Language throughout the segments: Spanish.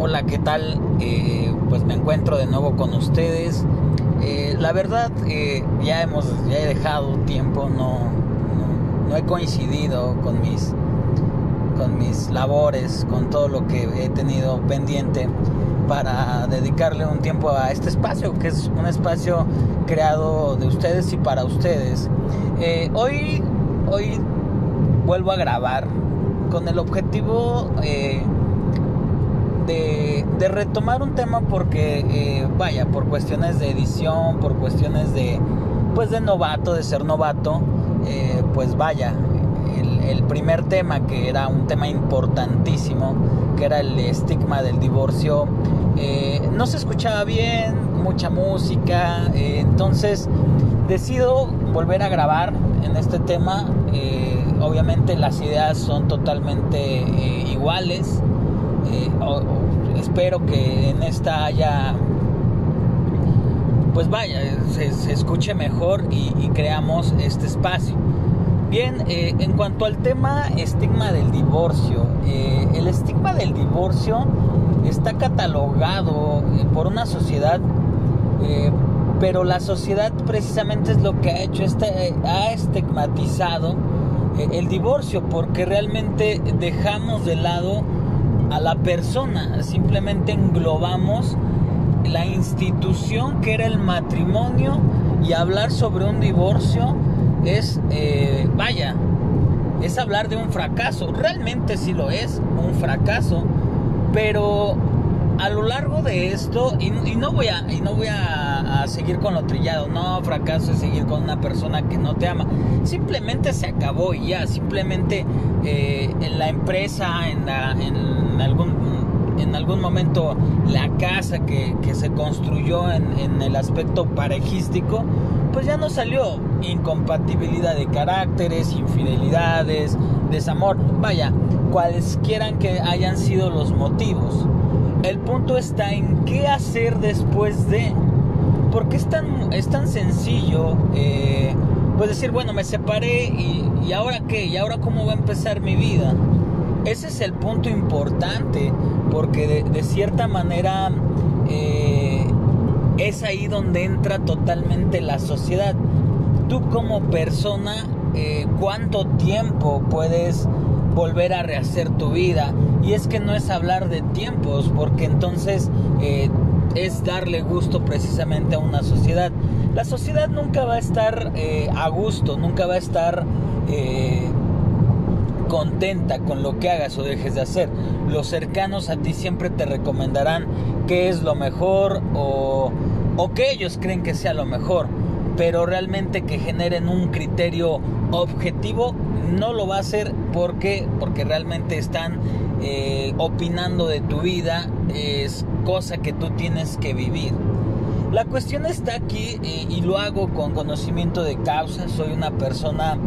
Hola, ¿qué tal? Eh, pues me encuentro de nuevo con ustedes. Eh, la verdad, eh, ya hemos, ya he dejado tiempo, no, no, he coincidido con mis, con mis labores, con todo lo que he tenido pendiente para dedicarle un tiempo a este espacio, que es un espacio creado de ustedes y para ustedes. hoy, hoy vuelvo a grabar con el objetivo de, retomar un tema porque, eh, vaya, por cuestiones de edición, por cuestiones de, pues de novato, de ser novato, eh, pues vaya, el, primer tema que era un tema importantísimo, que era el estigma del divorcio, eh, no se escuchaba bien, mucha música, entonces decido volver a grabar en este tema. obviamente las ideas son totalmente iguales. Eh, espero que en esta haya pues vaya se, escuche mejor y, creamos este espacio. Bien eh, en cuanto al tema estigma del divorcio eh, el estigma del divorcio está catalogado por una sociedad pero la sociedad precisamente es lo que ha hecho este, ha estigmatizado el divorcio porque realmente dejamos de lado a la persona, simplemente englobamos la institución que era el matrimonio y hablar sobre un divorcio es, eh, vaya, es hablar de un fracaso, realmente sí lo es, un fracaso, pero a lo largo de esto, y, no voy, a, y no voy a, seguir con lo trillado, no, fracaso es seguir con una persona que no te ama, simplemente se acabó y ya, simplemente eh, en la empresa, en, en, algún, en algún momento la casa que, se construyó en, en el aspecto parejístico, pues ya no salió incompatibilidad de caracteres, infidelidades, desamor, vaya, cualesquiera que hayan sido los motivos el punto está en qué hacer después de. Porque es tan, es tan sencillo, eh, pues decir, bueno, me separé y, ahora qué, y ahora cómo va a empezar mi vida. Ese es el punto importante, porque de, cierta manera eh, es ahí donde entra totalmente la sociedad. Tú como persona, eh, ¿cuánto tiempo puedes volver a rehacer tu vida. Y es que no es hablar de tiempos, porque entonces eh, es darle gusto precisamente a una sociedad. La sociedad nunca va a estar a gusto, nunca va a estar contenta con lo que hagas o dejes de hacer. Los cercanos a ti siempre te recomendarán qué es lo mejor o, o que ellos creen que sea lo mejor pero realmente que generen un criterio objetivo no lo va a hacer. Porque porque realmente están eh, opinando de tu vida es cosa que tú tienes que vivir. La cuestión está aquí eh, y lo hago con conocimiento de causa. Soy una persona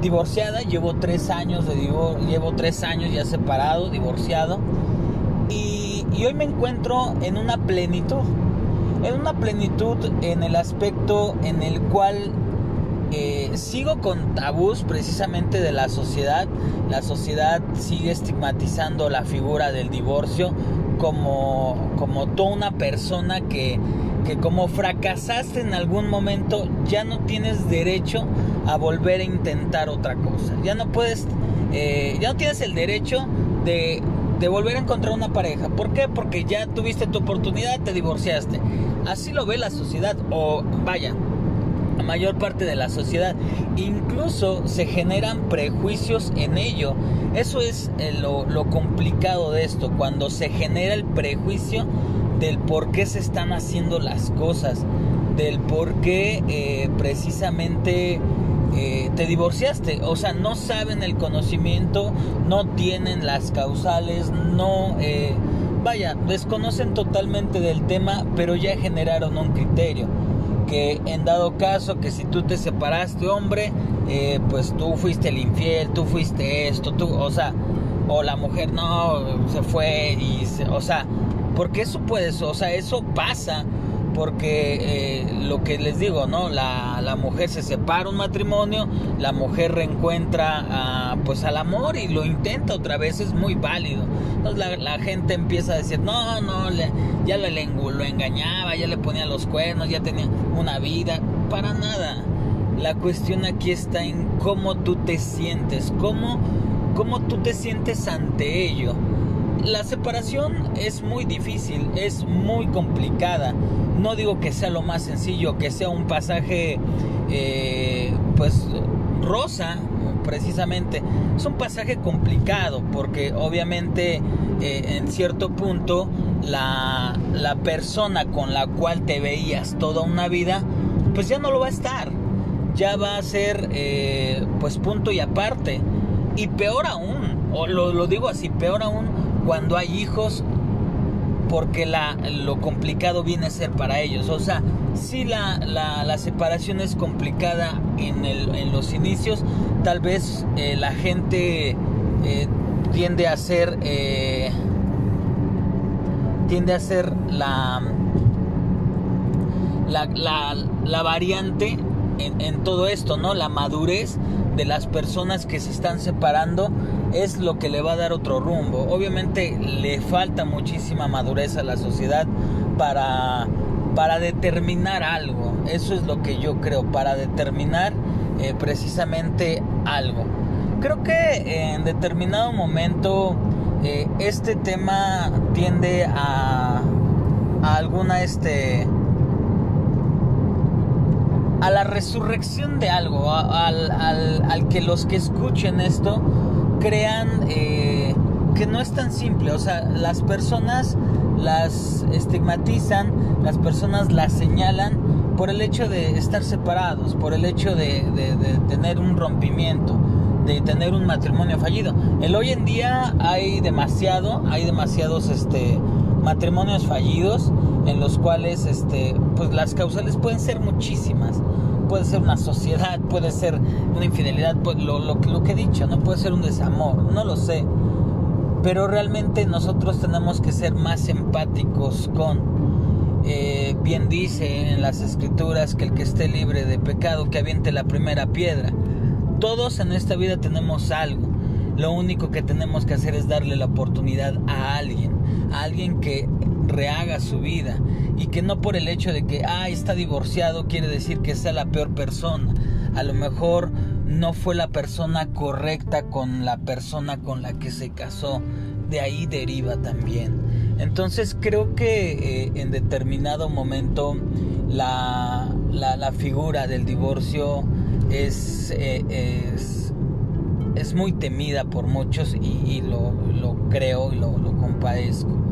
divorciada llevo tres años de llevo tres años ya separado divorciado y, y hoy me encuentro en una plenitud en una plenitud en el aspecto en el cual eh, sigo con tabús precisamente de la sociedad. La sociedad sigue estigmatizando la figura del divorcio como, como toda una persona que, que como fracasaste en algún momento ya no tienes derecho a volver a intentar otra cosa. Ya no puedes, eh, ya no tienes el derecho de, de volver a encontrar una pareja. ¿Por qué? Porque ya tuviste tu oportunidad, te divorciaste. Así lo ve la sociedad. O vaya, la mayor parte de la sociedad. Incluso se generan prejuicios en ello. Eso es eh, lo, complicado de esto, cuando se genera el prejuicio del por qué se están haciendo las cosas, del por qué eh, precisamente eh, te divorciaste. O sea, no saben el conocimiento, no tienen las causales, no... vaya, desconocen totalmente del tema, pero ya generaron un criterio que en dado caso que si tú te separaste hombre, eh, pues tú fuiste el infiel, tú fuiste esto, tú, o sea, o la mujer no, se fue y, o sea, porque eso puede, o sea, eso pasa, porque eh, lo que les digo, ¿no? La, la, mujer se separa un matrimonio, la mujer reencuentra pues al amor y lo intenta otra vez, es muy válido. Entonces la, la gente empieza a decir, no, no, le, ya le, lo engañaba, ya le ponía los cuernos, ya tenía una vida, para nada. La cuestión aquí está en cómo tú te sientes, cómo, cómo tú te sientes ante ello la separación es muy difícil, es muy complicada. No digo que sea lo más sencillo, que sea un pasaje, eh, pues, rosa, precisamente. Es un pasaje complicado porque obviamente eh, en cierto punto la, la, persona con la cual te veías toda una vida, pues ya no lo va a estar. Ya va a ser, eh, pues, punto y aparte. Y peor aún, o lo, lo digo así, peor aún, cuando hay hijos porque la, lo complicado viene a ser para ellos. O sea, si la, la, separación es complicada en, el, en, los inicios, tal vez eh, la gente eh, tiende a ser eh, tiende a ser la, la, la variante en, en, todo esto, ¿no? La madurez de las personas que se están separando es lo que le va a dar otro rumbo. Obviamente le falta muchísima madurez a la sociedad para, para determinar algo. Eso es lo que yo creo, para determinar eh, precisamente algo. Creo que en determinado momento eh, este tema tiende a, a alguna este a la resurrección de algo, al, al, al, que los que escuchen esto crean eh, que no es tan simple. O sea, las personas las estigmatizan, las personas las señalan por el hecho de estar separados, por el hecho de, tener un rompimiento, de tener un matrimonio fallido. El hoy en día hay demasiado, hay demasiados este, matrimonios fallidos en los cuales este, pues las causales pueden ser muchísimas puede ser una sociedad, puede ser una infidelidad, pues, lo, que he dicho, no puede ser un desamor, no lo sé. Pero realmente nosotros tenemos que ser más empáticos con... Eh, bien dice en las escrituras que el que esté libre de pecado que aviente la primera piedra. Todos en esta vida tenemos algo. Lo único que tenemos que hacer es darle la oportunidad a alguien, a alguien que rehaga su vida y que no por el hecho de que ah, está divorciado quiere decir que sea la peor persona. A lo mejor no fue la persona correcta con la persona con la que se casó. De ahí deriva también. Entonces creo que eh, en determinado momento la, la, figura del divorcio es, eh, es, es, muy temida por muchos y, lo, lo, creo y lo, lo compadezco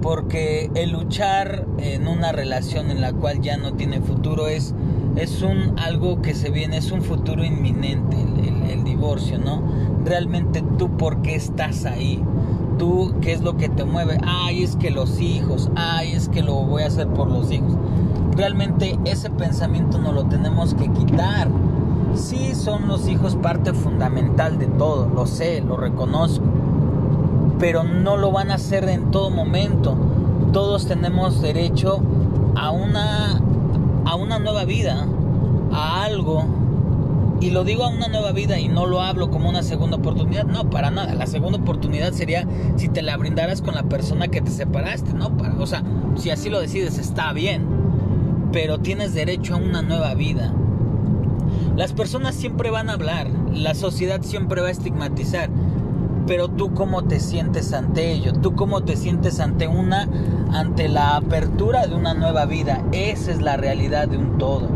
porque el luchar en una relación en la cual ya no tiene futuro es, es un algo que se viene, es un futuro inminente, el, divorcio, ¿no? Realmente tú por qué estás ahí, tú qué es lo que te mueve, ay es que los hijos, ay es que lo voy a hacer por los hijos. Realmente ese pensamiento no lo tenemos que quitar. Sí son los hijos parte fundamental de todo, lo sé, lo reconozco pero no lo van a hacer en todo momento. Todos tenemos derecho a una, a una nueva vida, a algo. Y lo digo a una nueva vida y no lo hablo como una segunda oportunidad. No, para nada. La segunda oportunidad sería si te la brindaras con la persona que te separaste, ¿no? Para, o sea, si así lo decides, está bien. Pero tienes derecho a una nueva vida. Las personas siempre van a hablar, la sociedad siempre va a estigmatizar pero tú cómo te sientes ante ello, tú cómo te sientes ante una, ante la apertura de una nueva vida. Esa es la realidad de un todo.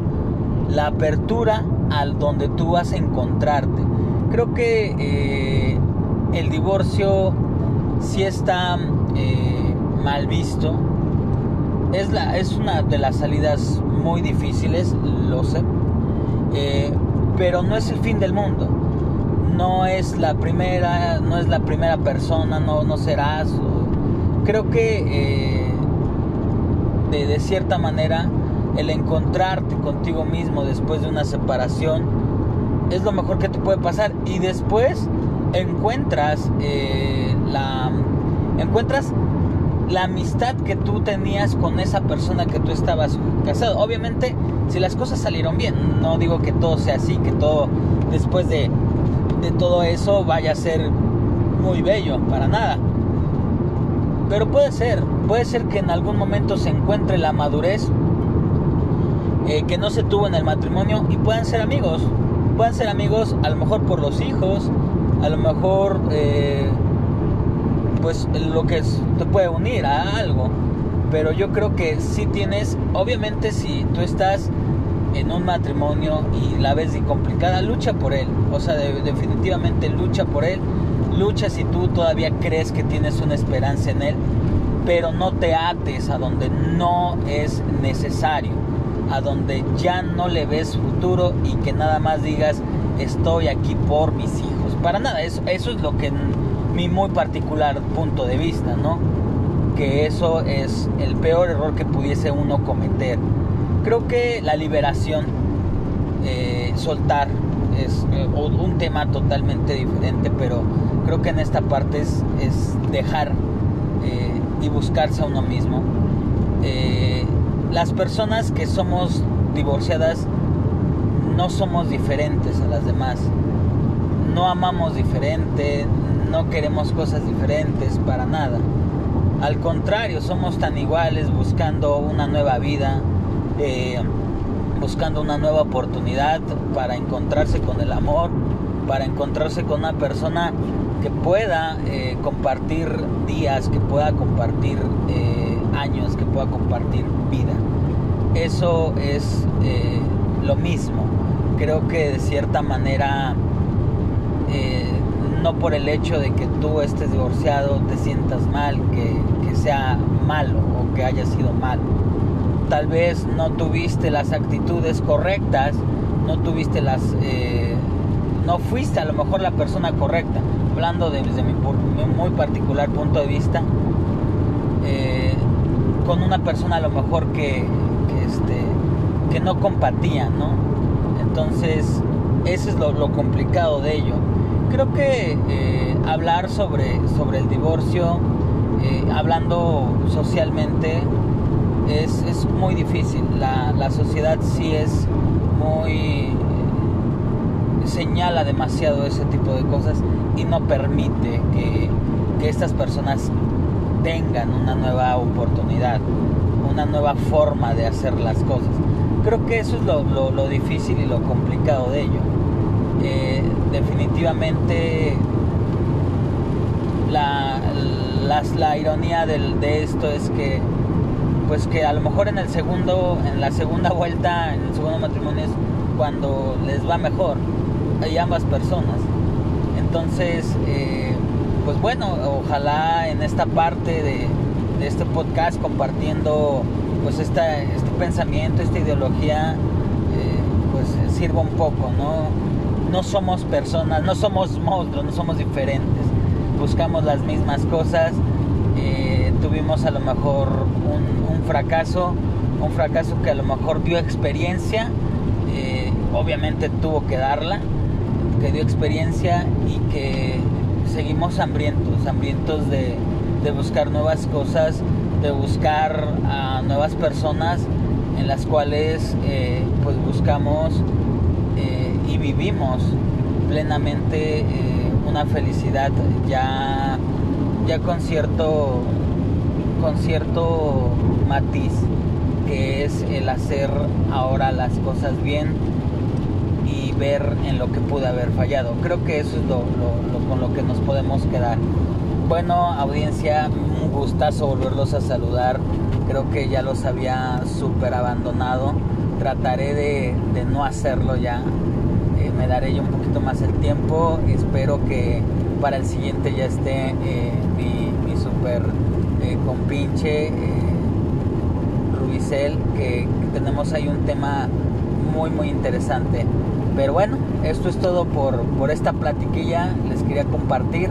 La apertura al donde tú vas a encontrarte. Creo que eh, el divorcio sí está eh, mal visto. Es, una de las salidas muy difíciles, lo sé. Eh, pero no es el fin del mundo no es la primera, no es la primera persona, no, no serás. Creo que eh, de, cierta manera el encontrarte contigo mismo después de una separación es lo mejor que te puede pasar y después encuentras eh, la encuentras la amistad que tú tenías con esa persona que tú estabas casado. Obviamente, si las cosas salieron bien, no digo que todo sea así, que todo después de, de todo eso vaya a ser muy bello, para nada. Pero puede ser, puede ser que en algún momento se encuentre la madurez eh, que no se tuvo en el matrimonio y puedan ser amigos. Puedan ser amigos a lo mejor por los hijos, a lo mejor eh, pues lo que te puede unir a algo. Pero yo creo que si tienes, obviamente si tú estás en un matrimonio y la ves complicada, lucha por él. O sea, definitivamente lucha por él. Lucha si tú todavía crees que tienes una esperanza en él, pero no te ates a donde no es necesario, a donde ya no le ves futuro y que nada más digas estoy aquí por mis hijos. Para nada, eso, eso es lo que mi muy particular punto de vista, ¿no? Que eso es el peor error que pudiese uno cometer. Creo que la liberación, eh, soltar, es eh, un tema totalmente diferente, pero creo que en esta parte es, dejar eh, y buscarse a uno mismo. las personas que somos divorciadas no somos diferentes a las demás. No amamos diferente, no queremos cosas diferentes para nada. Al contrario, somos tan iguales buscando una nueva vida, eh, buscando una nueva oportunidad para encontrarse con el amor, para encontrarse con una persona que pueda eh, compartir días, que pueda compartir eh, años, que pueda compartir vida. Eso es lo mismo. Creo que de cierta manera no por el hecho de que tú estés divorciado te sientas mal, que, sea malo o que haya sido malo. Tal vez no tuviste las actitudes correctas, no tuviste las... Eh, no fuiste a lo mejor la persona correcta, hablando desde mi, muy particular punto de vista, eh, con una persona a lo mejor que, que, este, no compatía, ¿no? Entonces, eso es lo complicado de ello creo que eh, hablar sobre, sobre el divorcio, hablando socialmente, es, es muy difícil. La, la, sociedad sí es muy... señala demasiado ese tipo de cosas y no permite que, que estas personas tengan una nueva oportunidad, una nueva forma de hacer las cosas. Creo que eso es lo, lo, difícil y lo complicado de ello. Eh, definitivamente la, la ironía de esto es que pues que a lo mejor en el segundo en la segunda vuelta en el segundo matrimonio es cuando les va mejor hay ambas personas entonces eh, pues bueno ojalá en esta parte de, este podcast compartiendo pues esta, este pensamiento esta ideología eh, pues sirva un poco no no somos personas, no somos monstruos, no somos diferentes. Buscamos las mismas cosas. Eh, tuvimos a lo mejor un, fracaso, un fracaso que a lo mejor dio experiencia, eh, obviamente tuvo que darla, que dio experiencia y que seguimos hambrientos, hambrientos de, buscar nuevas cosas, de buscar a nuevas personas en las cuales eh, pues buscamos y vivimos plenamente eh, una felicidad ya, ya con cierto, con cierto matiz que es el hacer ahora las cosas bien y ver en lo que pude haber fallado. Creo que eso es con lo que nos podemos quedar. Bueno, audiencia, un gustazo volverlos a saludar. Creo que ya los había súper abandonado. Trataré de, no hacerlo ya me daré yo un poquito más el tiempo. Espero que para el siguiente ya esté eh, mi, super eh, compinche eh, Rubicel, que, tenemos ahí un tema muy muy interesante. Pero bueno, esto es todo por, por esta platiquilla, les quería compartir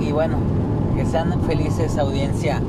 y bueno, que sean felices audiencia.